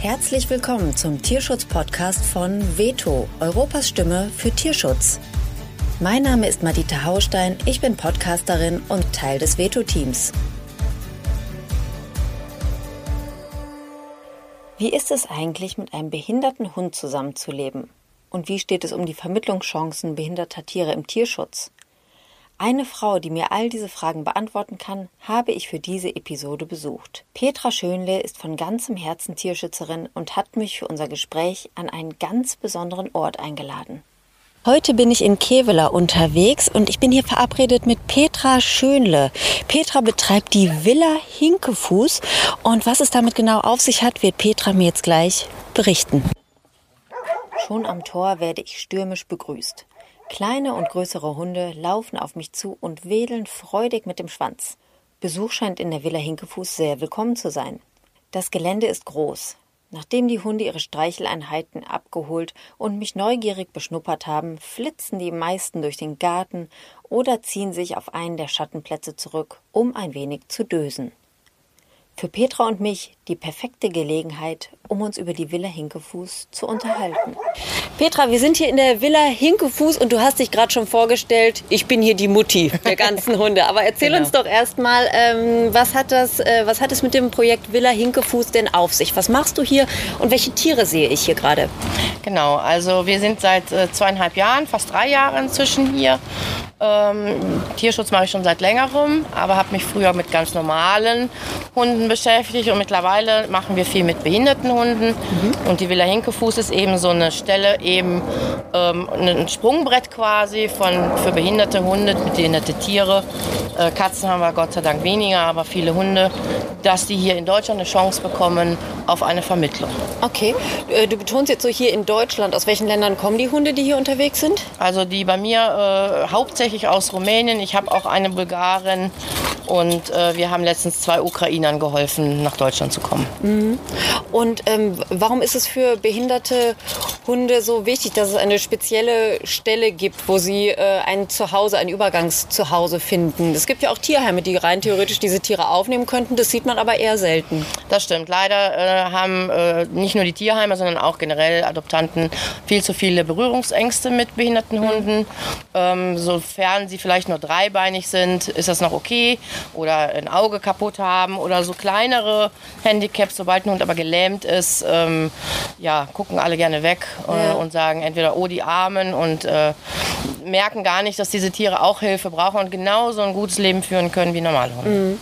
Herzlich willkommen zum Tierschutz-Podcast von Veto, Europas Stimme für Tierschutz. Mein Name ist Madita Haustein, ich bin Podcasterin und Teil des Veto-Teams. Wie ist es eigentlich, mit einem behinderten Hund zusammenzuleben? Und wie steht es um die Vermittlungschancen behinderter Tiere im Tierschutz? Eine Frau, die mir all diese Fragen beantworten kann, habe ich für diese Episode besucht. Petra Schönle ist von ganzem Herzen Tierschützerin und hat mich für unser Gespräch an einen ganz besonderen Ort eingeladen. Heute bin ich in Kevela unterwegs und ich bin hier verabredet mit Petra Schönle. Petra betreibt die Villa Hinkefuß und was es damit genau auf sich hat, wird Petra mir jetzt gleich berichten. Schon am Tor werde ich stürmisch begrüßt. Kleine und größere Hunde laufen auf mich zu und wedeln freudig mit dem Schwanz. Besuch scheint in der Villa Hinkefuß sehr willkommen zu sein. Das Gelände ist groß. Nachdem die Hunde ihre Streicheleinheiten abgeholt und mich neugierig beschnuppert haben, flitzen die meisten durch den Garten oder ziehen sich auf einen der Schattenplätze zurück, um ein wenig zu dösen. Für Petra und mich die perfekte Gelegenheit, um uns über die Villa Hinkefuß zu unterhalten. Petra, wir sind hier in der Villa Hinkefuß und du hast dich gerade schon vorgestellt, ich bin hier die Mutti der ganzen Hunde. Aber erzähl genau. uns doch erstmal, ähm, was, hat das, äh, was hat es mit dem Projekt Villa Hinkefuß denn auf sich? Was machst du hier und welche Tiere sehe ich hier gerade? Genau, also wir sind seit äh, zweieinhalb Jahren, fast drei Jahre inzwischen hier ähm, Tierschutz mache ich schon seit längerem, aber habe mich früher mit ganz normalen Hunden beschäftigt und mittlerweile machen wir viel mit behinderten Hunden. Mhm. Und die Villa Hinkefuß ist eben so eine Stelle, eben ähm, ein Sprungbrett quasi von, für behinderte Hunde, behinderte Tiere. Äh, Katzen haben wir Gott sei Dank weniger, aber viele Hunde, dass die hier in Deutschland eine Chance bekommen auf eine Vermittlung. Okay, äh, du betonst jetzt so hier in Deutschland. Aus welchen Ländern kommen die Hunde, die hier unterwegs sind? Also die bei mir äh, hauptsächlich aus Rumänien. Ich habe auch eine Bulgarin und äh, wir haben letztens zwei Ukrainern geholfen, nach Deutschland zu kommen. Mhm. Und ähm, warum ist es für behinderte Hunde so wichtig, dass es eine spezielle Stelle gibt, wo sie äh, ein Zuhause, ein Übergangszuhause finden? Es gibt ja auch Tierheime, die rein theoretisch diese Tiere aufnehmen könnten. Das sieht man aber eher selten. Das stimmt. Leider äh, haben äh, nicht nur die Tierheime, sondern auch generell Adoptanten viel zu viele Berührungsängste mit behinderten Hunden. Ähm, sofern sie vielleicht nur dreibeinig sind, ist das noch okay oder ein Auge kaputt haben oder so kleinere Handicaps, sobald ein Hund aber gelähmt ist, ähm, ja, gucken alle gerne weg äh, ja. und sagen entweder, oh, die Armen und äh, merken gar nicht, dass diese Tiere auch Hilfe brauchen und genauso ein gutes Leben führen können wie normale Hunde. Mhm.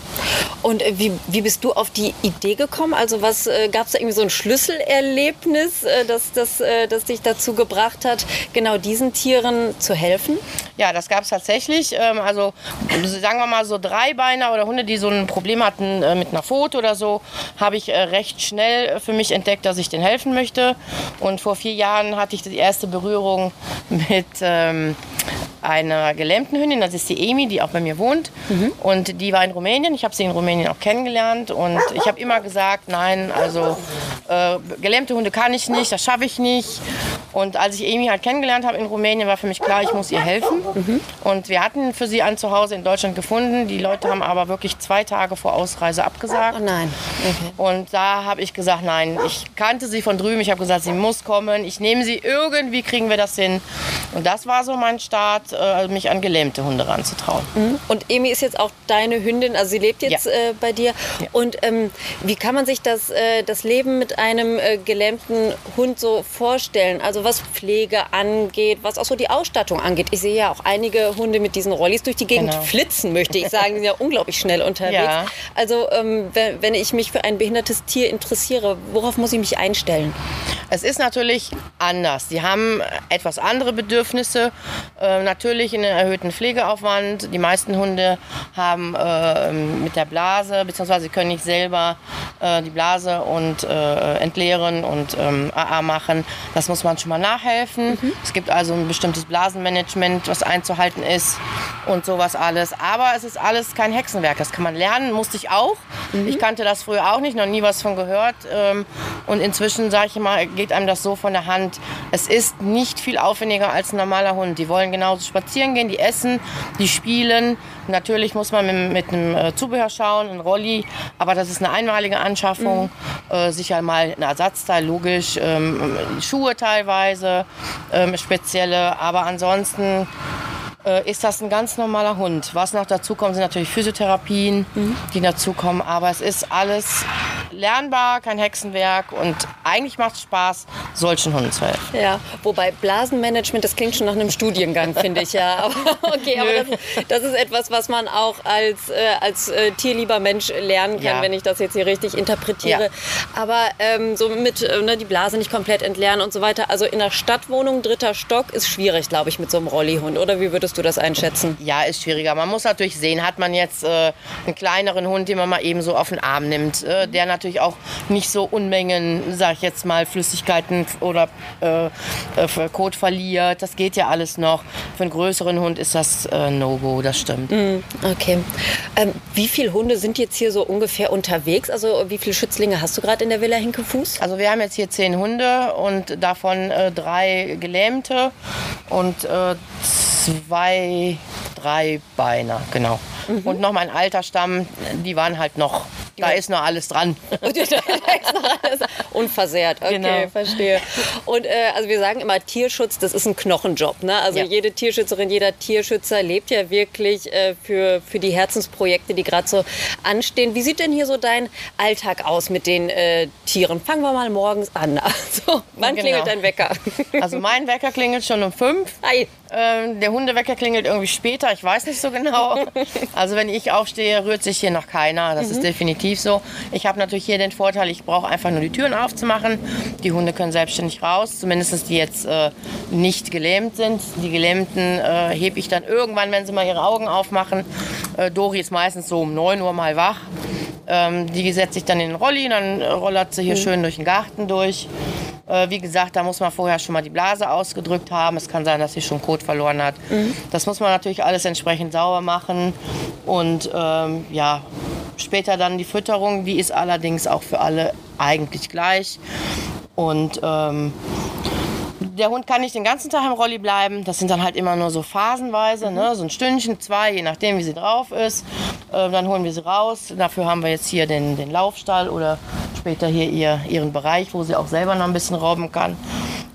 Und äh, wie, wie bist du auf die Idee gekommen? Also was äh, gab es da irgendwie so ein Schlüsselerlebnis, äh, das, das, äh, das dich dazu gebracht hat, genau diesen Tieren zu helfen? Ja, das gab es tatsächlich. Ähm, also sagen wir mal so Dreibeiner oder Hunde, die so ein Problem hatten äh, mit einer Pfote oder so, habe ich äh, recht schnell für mich entdeckt, dass ich denen helfen möchte. Und vor vier Jahren hatte ich die erste Berührung mit ähm, einer gelähmten Hündin, das ist die Emi, die auch bei mir wohnt. Mhm. Und die war in Rumänien. Ich habe sie in Rumänien auch kennengelernt. Und ich habe immer gesagt, nein, also äh, gelähmte Hunde kann ich nicht, das schaffe ich nicht. Und als ich Emi halt kennengelernt habe in Rumänien, war für mich klar, ich muss ihr helfen. Mhm. Und wir hatten für sie ein Zuhause in Deutschland gefunden. Die Leute haben aber wirklich zwei Tage vor Ausreise abgesagt. Oh nein. Okay. Und da habe ich gesagt, nein, ich kannte sie von drüben. Ich habe gesagt, sie muss kommen. Ich nehme sie irgendwie, kriegen wir das hin. Und das war so mein Start, äh, mich an gelähmte Hunde ranzutrauen. Mhm. Und Emi ist jetzt auch deine Hündin, also sie lebt jetzt ja. äh, bei dir. Ja. Und ähm, wie kann man sich das, äh, das Leben mit einem äh, gelähmten Hund so vorstellen? Also was Pflege angeht, was auch so die Ausstattung angeht. Ich sehe ja auch einige Hunde mit diesen Rollis durch die Gegend genau. flitzen, möchte ich sagen. Die sind ja unglaublich schnell unterwegs. Ja. Also ähm, wenn, wenn ich mich für ein behindertes Tier interessiere, worauf muss ich mich einstellen? Es ist natürlich anders. Die haben etwas andere Bedürfnisse. Äh, natürlich einen erhöhten Pflegeaufwand. Die meisten Hunde haben äh, mit der Blase, beziehungsweise sie können nicht selber äh, die Blase und äh, entleeren und ähm, AA machen. Das muss man schon mal nachhelfen. Mhm. Es gibt also ein bestimmtes Blasenmanagement, was einzuhalten ist. Und sowas alles. Aber es ist alles kein Hexenwerk. Das kann man lernen, musste ich auch. Mhm. Ich kannte das früher auch nicht, noch nie was von gehört. Ähm, und inzwischen, sage ich mal, geht einem das so von der Hand. Es ist nicht viel aufwendiger als ein normaler Hund. Die wollen genauso spazieren gehen, die essen, die spielen. Natürlich muss man mit, mit einem äh, Zubehör schauen, ein Rolli, aber das ist eine einmalige Anschaffung. Mhm. Äh, sicher mal ein Ersatzteil, logisch. Ähm, Schuhe teilweise, ähm, spezielle, aber ansonsten äh, ist das ein ganz normaler Hund. Was noch dazu kommt, sind natürlich Physiotherapien, mhm. die dazukommen. Aber es ist alles lernbar, kein Hexenwerk und eigentlich macht es Spaß, solchen Hunden zu helfen. Ja, wobei Blasenmanagement, das klingt schon nach einem Studiengang, finde ich ja. Aber, okay, aber das, das, ist etwas, was man auch als, äh, als äh, tierlieber Mensch lernen kann, ja. wenn ich das jetzt hier richtig interpretiere. Ja. Aber ähm, so mit äh, ne, die Blase nicht komplett entleeren und so weiter. Also in der Stadtwohnung, dritter Stock, ist schwierig, glaube ich, mit so einem Rollihund. Oder wie würdest du das einschätzen? Ja, ist schwieriger. Man muss natürlich sehen, hat man jetzt äh, einen kleineren Hund, den man mal eben so auf den Arm nimmt, äh, der natürlich auch nicht so Unmengen, sag ich jetzt mal, Flüssigkeiten oder äh, äh Kot verliert. Das geht ja alles noch. Für einen größeren Hund ist das äh, No-Go, das stimmt. Mm, okay. Ähm, wie viele Hunde sind jetzt hier so ungefähr unterwegs? Also wie viele Schützlinge hast du gerade in der Villa Hinkefuß? Also wir haben jetzt hier zehn Hunde und davon äh, drei Gelähmte und äh, zwei, drei Beiner, genau. Mhm. Und noch mein alter Stamm, die waren halt noch da ist noch alles dran. Unversehrt, okay, genau. verstehe. Und äh, also wir sagen immer, Tierschutz, das ist ein Knochenjob. Ne? Also ja. jede Tierschützerin, jeder Tierschützer lebt ja wirklich äh, für, für die Herzensprojekte, die gerade so anstehen. Wie sieht denn hier so dein Alltag aus mit den äh, Tieren? Fangen wir mal morgens an. Also, wann genau. klingelt dein Wecker? Also mein Wecker klingelt schon um fünf. Ähm, der Hundewecker klingelt irgendwie später, ich weiß nicht so genau. Also wenn ich aufstehe, rührt sich hier noch keiner. Das mhm. ist definitiv so. Ich habe natürlich hier den Vorteil, ich brauche einfach nur die Türen aufzumachen. Die Hunde können selbstständig raus, zumindest die jetzt äh, nicht gelähmt sind. Die Gelähmten äh, hebe ich dann irgendwann, wenn sie mal ihre Augen aufmachen. Äh, Dori ist meistens so um 9 Uhr mal wach. Ähm, die setze ich dann in den Rolli, dann rollert sie hier mhm. schön durch den Garten durch. Äh, wie gesagt, da muss man vorher schon mal die Blase ausgedrückt haben. Es kann sein, dass sie schon Kot verloren hat. Mhm. Das muss man natürlich alles entsprechend sauber machen. Und ähm, ja, Später dann die Fütterung, die ist allerdings auch für alle eigentlich gleich. Und ähm, der Hund kann nicht den ganzen Tag im Rolli bleiben. Das sind dann halt immer nur so phasenweise, ne? so ein Stündchen, zwei, je nachdem, wie sie drauf ist. Äh, dann holen wir sie raus. Dafür haben wir jetzt hier den, den Laufstall oder später hier ihr, ihren Bereich, wo sie auch selber noch ein bisschen rauben kann.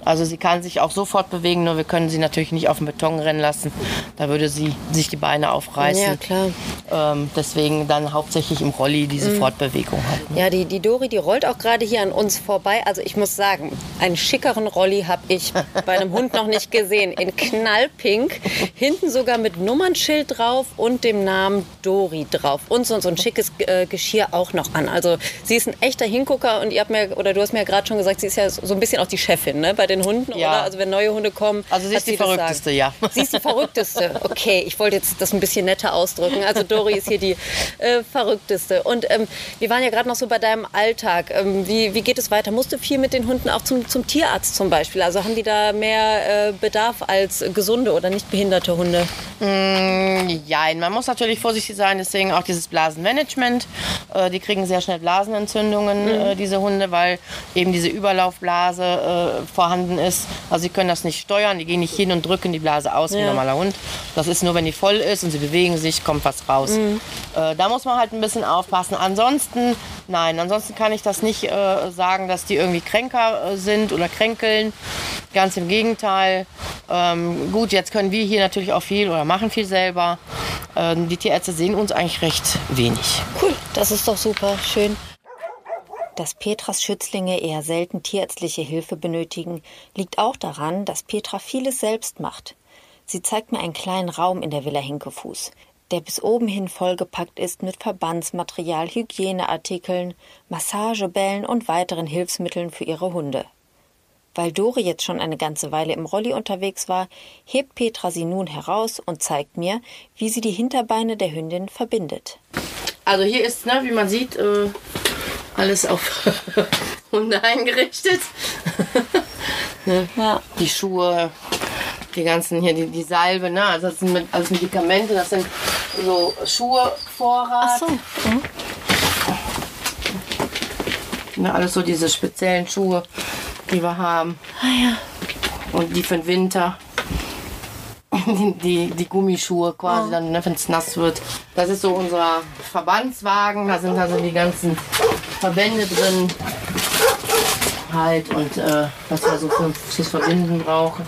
Also sie kann sich auch sofort bewegen, nur wir können sie natürlich nicht auf den Beton rennen lassen. Da würde sie sich die Beine aufreißen. Ja, klar. Ähm, deswegen dann hauptsächlich im Rolli diese mhm. Fortbewegung hat. Ne? Ja, die, die Dori, die rollt auch gerade hier an uns vorbei. Also ich muss sagen, einen schickeren Rolli habe ich bei einem Hund noch nicht gesehen. In knallpink, hinten sogar mit Nummernschild drauf und dem Namen Dori drauf. Und so, so ein schickes äh, Geschirr auch noch an. Also sie ist ein echter Hingucker und ihr habt mir, oder du hast mir ja gerade schon gesagt, sie ist ja so ein bisschen auch die Chefin ne, bei den Hunden, ja. oder? Also wenn neue Hunde kommen. Also sie ist die verrückteste, ja. Sie ist die verrückteste. Okay, ich wollte jetzt das ein bisschen netter ausdrücken. Also Dori ist hier die äh, verrückteste. Und ähm, wir waren ja gerade noch so bei deinem Alltag. Ähm, wie, wie geht es weiter? Musst du viel mit den Hunden auch zum, zum Tierarzt zum Beispiel? Also haben die da mehr äh, Bedarf als gesunde oder nicht behinderte Hunde? Mm, ja, man muss natürlich vorsichtig sein, deswegen auch dieses Blasenmanagement. Äh, die kriegen sehr schnell Blasenentzündungen, mhm. äh, diese Hunde, weil eben diese Überlaufblase äh, vorhanden ist. Also sie können das nicht steuern, die gehen nicht hin und drücken die Blase aus wie ein normaler Hund. Das ist nur, wenn die voll ist und sie bewegen sich, kommt was raus. Mhm. Äh, da muss man halt ein bisschen aufpassen. Ansonsten, nein, ansonsten kann ich das nicht äh, sagen, dass die irgendwie kränker äh, sind oder kränkeln. Ganz im Gegenteil. Ähm, gut, jetzt können wir hier natürlich auch viel oder machen viel selber. Ähm, die Tierärzte sehen uns eigentlich recht wenig. Cool, das ist doch super, schön. Dass Petras Schützlinge eher selten tierärztliche Hilfe benötigen, liegt auch daran, dass Petra vieles selbst macht. Sie zeigt mir einen kleinen Raum in der Villa Hinkefuß, der bis oben hin vollgepackt ist mit Verbandsmaterial, Hygieneartikeln, Massagebällen und weiteren Hilfsmitteln für ihre Hunde. Weil Dori jetzt schon eine ganze Weile im Rolli unterwegs war, hebt Petra sie nun heraus und zeigt mir, wie sie die Hinterbeine der Hündin verbindet. Also hier ist, ne, wie man sieht, äh, alles auf Hunde eingerichtet. ne? ja. Die Schuhe, die ganzen hier, die, die Salbe, ne? Also das sind mit, alles Medikamente, das sind so Schuhe, Vorrat. Ach so. Mhm. Ne, alles so diese speziellen Schuhe, die wir haben. Ah ja. Und die für den Winter. Die, die, die Gummischuhe Oh. quasi, dann, ne, wenn es nass wird. Das ist so unser Verbandswagen. Da sind also die ganzen Verbände drin. Halt und äh, was wir so für, fürs Verbinden brauchen.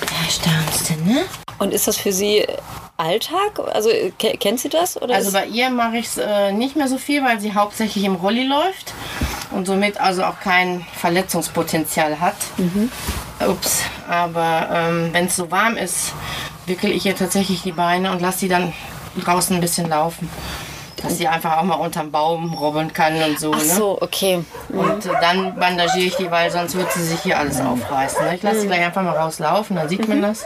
Da staunst du, ne? Und ist das für Sie Alltag? Also ke kennt sie das? Oder Also bei ihr mache ich es äh, nicht mehr so viel, weil sie hauptsächlich im Rolli läuft und somit also auch kein Verletzungspotenzial hat. Ups, aber ähm, wenn es so warm ist, wickel ich ihr tatsächlich die Beine und lasse sie dann draußen ein bisschen laufen. Dass sie einfach auch mal unterm Baum robben kann und so. Ach Ne? so, okay. Und äh, dann bandagiere ich die, weil sonst wird sie sich hier alles aufreißen. Ne? Ich lasse sie gleich einfach mal rauslaufen, dann sieht man das.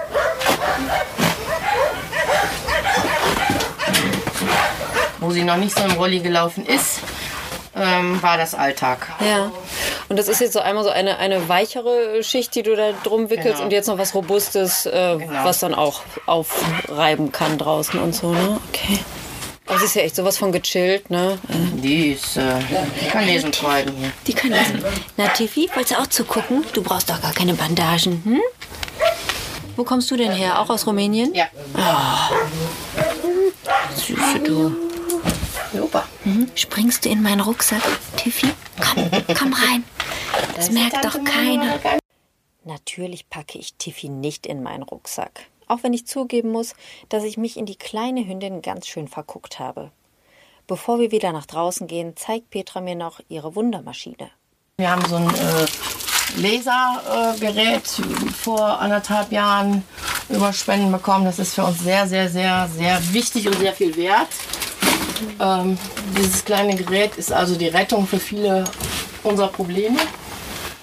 Wo sie noch nicht so im Rolli gelaufen ist, ähm, war das Alltag. Ja. Und das ist jetzt so einmal so eine, eine weichere Schicht, die du da drum wickelst Genau. und jetzt noch was Robustes, äh, Genau. was dann auch aufreiben kann draußen und so, ne? Okay. Aber sie ist ja echt sowas von gechillt, ne? Die ist, äh, die kann lesen schreiben hier. Die kann lesen. Na, Tiffy, wolltest du auch zugucken? Du brauchst doch gar keine Bandagen, hm? Wo kommst du denn her? Auch aus Rumänien? Ja. Süße du. Super. Springst du in meinen Rucksack, Tiffy? Komm, komm rein. Das merkt doch keiner. Natürlich packe ich Tiffy nicht in meinen Rucksack. Auch wenn ich zugeben muss, dass ich mich in die kleine Hündin ganz schön verguckt habe. Bevor wir wieder nach draußen gehen, zeigt Petra mir noch ihre Wundermaschine. Wir haben so ein äh, Lasergerät vor anderthalb Jahren über Spenden bekommen. Das ist für uns sehr, sehr, sehr, sehr wichtig und sehr viel wert. Ähm, dieses kleine Gerät ist also die Rettung für viele unserer Probleme.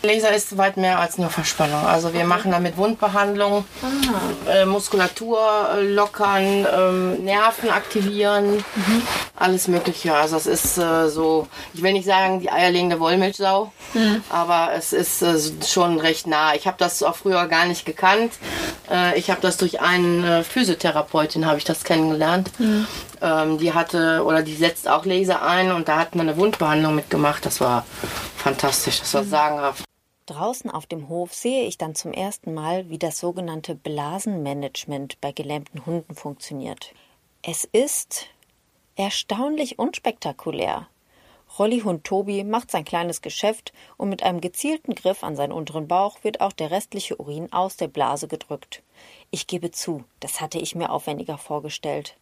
Laser ist weit mehr als nur Verspannung. Also wir machen damit Wundbehandlung, äh, Muskulatur äh, lockern, ähm, Nerven aktivieren, alles Mögliche. Also es ist äh, so, ich will nicht sagen die eierlegende Wollmilchsau, aber es ist äh, schon recht nah. Ich habe das auch früher gar nicht gekannt. Äh, ich habe das durch eine Physiotherapeutin habe ich das kennengelernt. Ähm, die hatte oder die setzt auch Laser ein und da hat man eine Wundbehandlung mitgemacht. Das war fantastisch, das war sagenhaft. Draußen auf dem Hof sehe ich dann zum ersten Mal, wie das sogenannte Blasenmanagement bei gelähmten Hunden funktioniert. Es ist erstaunlich unspektakulär. Rollihund Tobi macht sein kleines Geschäft und mit einem gezielten Griff an seinen unteren Bauch wird auch der restliche Urin aus der Blase gedrückt. Ich gebe zu, das hatte ich mir aufwendiger vorgestellt.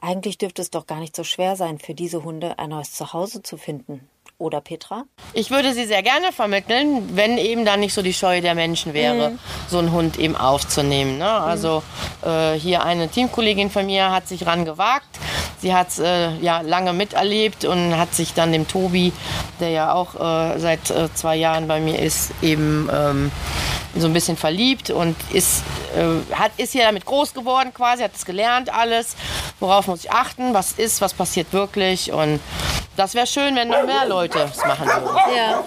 Eigentlich dürfte es doch gar nicht so schwer sein, für diese Hunde ein neues Zuhause zu finden. Oder Petra? Ich würde sie sehr gerne vermitteln, wenn eben da nicht so die Scheu der Menschen wäre, so einen Hund eben aufzunehmen. Ne? Also äh, hier eine Teamkollegin von mir hat sich ran gewagt. Sie hat es äh, ja lange miterlebt und hat sich dann dem Tobi, der ja auch äh, seit äh, zwei Jahren bei mir ist, eben ähm, so ein bisschen verliebt und ist, äh, hat, ist hier damit groß geworden quasi, hat es gelernt alles, worauf muss ich achten, was ist, was passiert wirklich und das wäre schön, wenn noch mehr Leute es machen würden. Ja.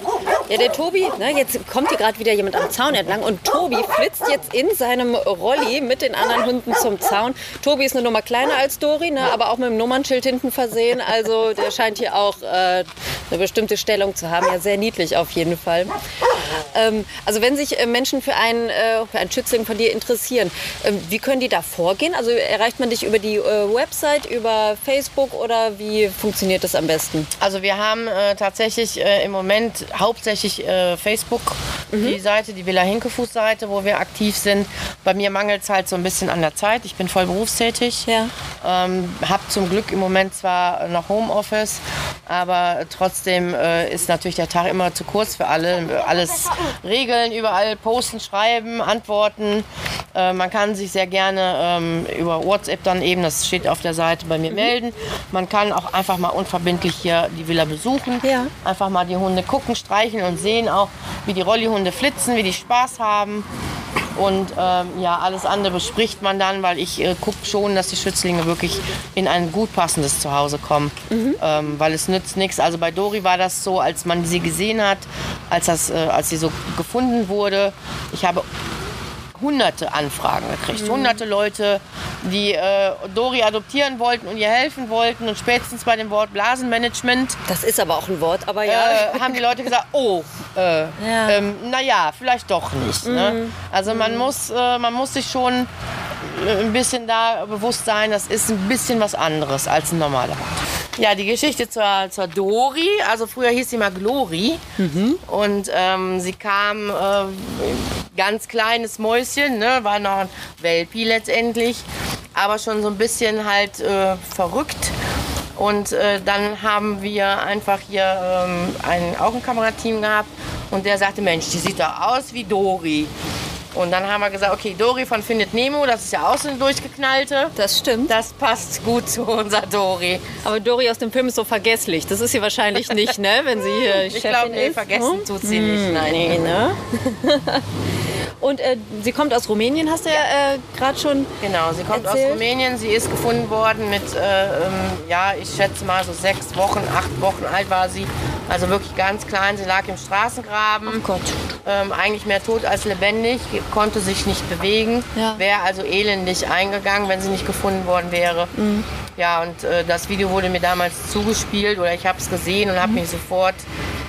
Ja, der Tobi, ne, jetzt kommt hier gerade wieder jemand am Zaun entlang und Tobi flitzt jetzt in seinem Rolli mit den anderen Hunden zum Zaun. Tobi ist eine Nummer kleiner als Dori, ne, aber auch mit dem Nummernschild hinten versehen. Also der scheint hier auch äh, eine bestimmte Stellung zu haben. Ja, sehr niedlich auf jeden Fall. Ähm, also wenn sich äh, Menschen für einen, äh, für einen Schützling von dir interessieren, ähm, wie können die da vorgehen? Also erreicht man dich über die äh, Website, über Facebook oder wie funktioniert das am besten? Also wir haben äh, tatsächlich äh, im Moment hauptsächlich äh, Facebook, die Seite, die Villa Hinkefuß-Seite, wo wir aktiv sind. Bei mir mangelt es halt so ein bisschen an der Zeit. Ich bin voll berufstätig. Ja. Ähm, habe zum Glück im Moment zwar noch Homeoffice, aber trotzdem ist natürlich der Tag immer zu kurz für alle. Alles regeln, überall posten, schreiben, antworten. Äh, man kann sich sehr gerne ähm, über WhatsApp dann eben, das steht auf der Seite bei mir, melden. Man kann auch einfach mal unverbindlich hier die Villa besuchen. Ja. Einfach mal die Hunde gucken, streicheln und sehen auch, wie die Rollihunde flitzen, wie die Spaß haben. Und ähm, ja, alles andere bespricht man dann, weil ich äh, gucke schon, dass die Schützlinge wirklich in ein gut passendes Zuhause kommen. Ähm, weil es nützt nichts. Also bei Dori war das so, als man sie gesehen hat, als, das, äh, als sie so gefunden wurde. Ich habe hunderte Anfragen gekriegt. Hunderte Leute, die äh, Dori adoptieren wollten und ihr helfen wollten. Und spätestens bei dem Wort Blasenmanagement Das ist aber auch ein Wort, aber ja. äh, haben die Leute gesagt, oh, äh, Ja. ähm, naja, vielleicht doch nicht. Ne? Also man, muss, äh, man muss sich schon äh, ein bisschen da bewusst sein, das ist ein bisschen was anderes als ein normaler. Ja, die Geschichte zur, zur Dori, also früher hieß sie mal Glori und ähm, sie kam äh, ganz kleines Mäuschen, ne, war noch ein Welpi letztendlich, aber schon so ein bisschen halt äh, verrückt. Und äh, dann haben wir einfach hier ähm, ein Augenkamerateam gehabt und der sagte, Mensch, die sieht doch aus wie Dori. Und dann haben wir gesagt, okay, Dori von Findet Nemo, das ist ja auch so eine durchgeknallte. Das stimmt. Das passt gut zu unserer Dori. Aber Dori aus dem Film ist so vergesslich. Das ist sie wahrscheinlich nicht, ne? Wenn sie hier Ich glaube, nee, ist. vergessen Hm? tut sie nicht. Nein. Nee, ne? Und äh, sie kommt aus Rumänien, hast du ja, äh, gerade schon. Genau, sie kommt Erzählt. aus Rumänien. Sie ist gefunden worden mit, äh, ähm, ja, ich schätze mal so sechs Wochen, acht Wochen alt war sie. Also wirklich ganz klein. Sie lag im Straßengraben. Gott. Ähm, eigentlich mehr tot als lebendig, konnte sich nicht bewegen. Ja. Wäre also elendig eingegangen, wenn sie nicht gefunden worden wäre. Mhm. Ja, und äh, das Video wurde mir damals zugespielt oder ich habe es gesehen und Mhm. habe mich sofort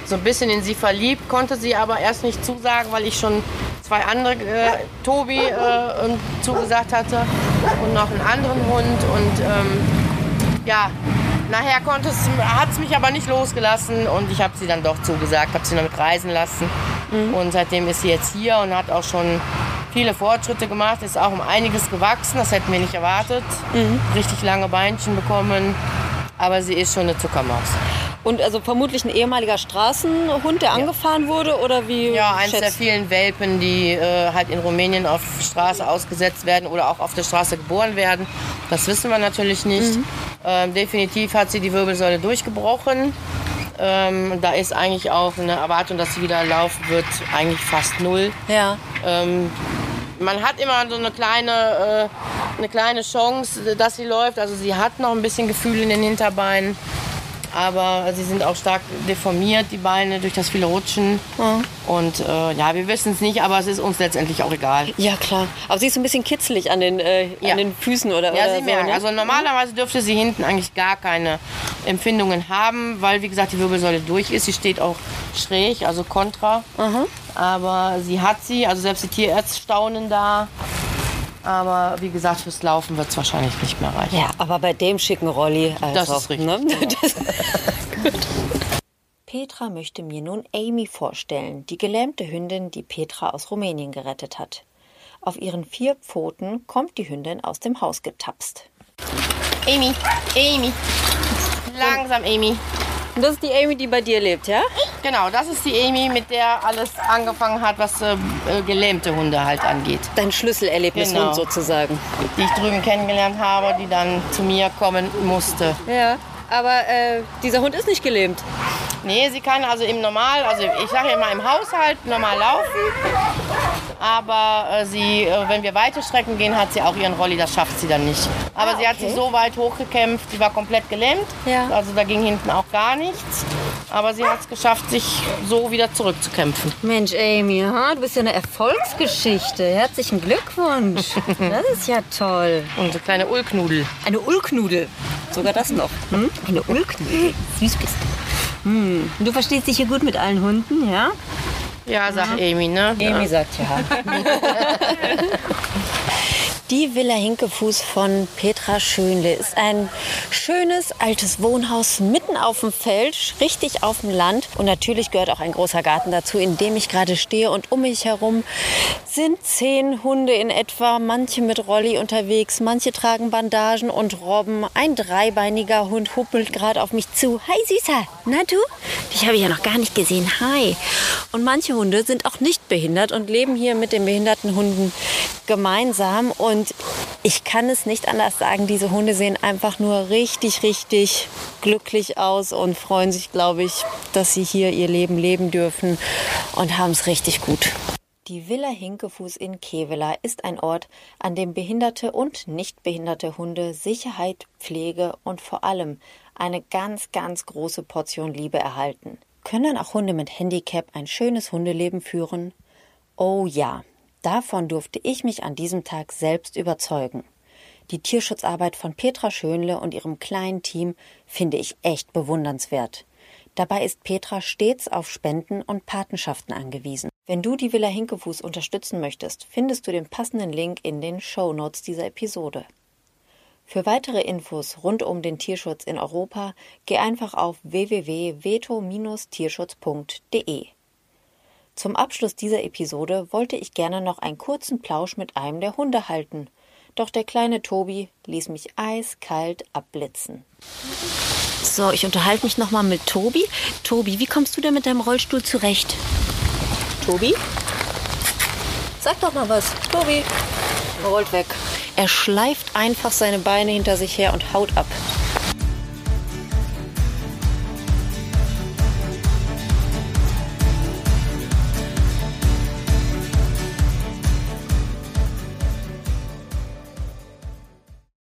so ein bisschen in sie verliebt, konnte sie aber erst nicht zusagen, weil ich schon zwei andere, äh, Tobi, äh, ähm, zugesagt hatte und noch einen anderen Hund. Und ähm, ja, nachher hat es mich aber nicht losgelassen und ich habe sie dann doch zugesagt, habe sie noch mit reisen lassen. Und seitdem ist sie jetzt hier und hat auch schon viele Fortschritte gemacht, ist auch um einiges gewachsen, das hätten wir nicht erwartet. Richtig lange Beinchen bekommen, aber sie ist schon eine Zuckermaus. Und also vermutlich ein ehemaliger Straßenhund, der angefahren wurde oder wie? Ja, eins der vielen Welpen, die äh, halt in Rumänien auf Straße ausgesetzt werden oder auch auf der Straße geboren werden. Das wissen wir natürlich nicht. Ähm, definitiv hat sie die Wirbelsäule durchgebrochen. Ähm, da ist eigentlich auch eine Erwartung, dass sie wieder laufen wird, eigentlich fast null. Ja. Ähm, man hat immer so eine kleine, äh, eine kleine Chance, dass sie läuft. Also sie hat noch ein bisschen Gefühl in den Hinterbeinen. Aber sie sind auch stark deformiert, die Beine, durch das viele Rutschen. Und äh, ja, wir wissen es nicht, aber es ist uns letztendlich auch egal. Ja, klar. Aber sie ist ein bisschen kitzelig an den, äh, Ja. an den Füßen oder, Ja, oder sie so. merken. ne? Also normalerweise dürfte sie hinten eigentlich gar keine Empfindungen haben, weil wie gesagt die Wirbelsäule durch ist. Sie steht auch schräg, also kontra. Aber sie hat sie, also selbst die Tierärzte staunen da. Aber wie gesagt, fürs Laufen wird es wahrscheinlich nicht mehr reichen. Ja, aber bei dem schicken Rolli. Also, Das ist richtig. Ne? Das, Gut. Petra möchte mir nun Amy vorstellen, die gelähmte Hündin, die Petra aus Rumänien gerettet hat. Auf ihren vier Pfoten kommt die Hündin aus dem Haus getapst. Amy, Amy. Langsam, Amy. Und das ist die Amy, die bei dir lebt, ja? Genau, das ist die Amy, mit der alles angefangen hat, was äh, äh, gelähmte Hunde halt angeht. Dein Schlüsselerlebnishund Genau. sozusagen. Die ich drüben kennengelernt habe, die dann zu mir kommen musste. Ja, aber äh, dieser Hund ist nicht gelähmt. Nee, sie kann also im Normal, also ich sage ja immer im Haushalt normal laufen. Aber äh, sie, äh, wenn wir weite Strecken gehen, hat sie auch ihren Rolli, das schafft sie dann nicht. Aber Ah, sie hat okay. sich so weit hochgekämpft, sie war komplett gelähmt. Ja. Also da ging hinten auch gar nichts. Aber sie hat es geschafft, sich so wieder zurückzukämpfen. Mensch, Amy, ha? du bist ja eine Erfolgsgeschichte. Herzlichen Glückwunsch. Das ist ja toll. Unsere kleine Ullknudel. Eine Ullknudel. Sogar das noch. Hm? Eine Ullknudel. Süß bist du. Hm. Du verstehst dich hier gut mit allen Hunden, ja? Ja, sagt Amy, ne? Amy sagt ja. Die Villa Hinkefuß von Petra Schönle ist ein schönes altes Wohnhaus mitten auf dem Feld, richtig auf dem Land. Und natürlich gehört auch ein großer Garten dazu, in dem ich gerade stehe. Und um mich herum sind zehn Hunde in etwa, manche mit Rolli unterwegs, manche tragen Bandagen und Robben. Ein dreibeiniger Hund huppelt gerade auf mich zu. Hi Süßer, na du? Dich habe ich ja noch gar nicht gesehen. Hi. Und manche Hunde sind auch nicht behindert und leben hier mit den behinderten Hunden gemeinsam. Und ich kann es nicht anders sagen, diese Hunde sehen einfach nur richtig, richtig glücklich aus und freuen sich, glaube ich, dass sie hier ihr Leben leben dürfen und haben es richtig gut. Die Villa Hinkefuß in Kevela ist ein Ort, an dem behinderte und nicht behinderte Hunde Sicherheit, Pflege und vor allem eine ganz, ganz große Portion Liebe erhalten. Können auch Hunde mit Handicap ein schönes Hundeleben führen? Oh ja, davon durfte ich mich an diesem Tag selbst überzeugen. Die Tierschutzarbeit von Petra Schönle und ihrem kleinen Team finde ich echt bewundernswert. Dabei ist Petra stets auf Spenden und Patenschaften angewiesen. Wenn du die Villa Hinkefuß unterstützen möchtest, findest du den passenden Link in den Show Notes dieser Episode. Für weitere Infos rund um den Tierschutz in Europa geh einfach auf www.veto-tierschutz.de. Zum Abschluss dieser Episode wollte ich gerne noch einen kurzen Plausch mit einem der Hunde halten, doch der kleine Tobi ließ mich eiskalt abblitzen. So, ich unterhalte mich nochmal mit Tobi. Tobi, wie kommst du denn mit deinem Rollstuhl zurecht? Tobi? Sag doch mal was. Tobi. Rollt weg. Er schleift einfach seine Beine hinter sich her und haut ab.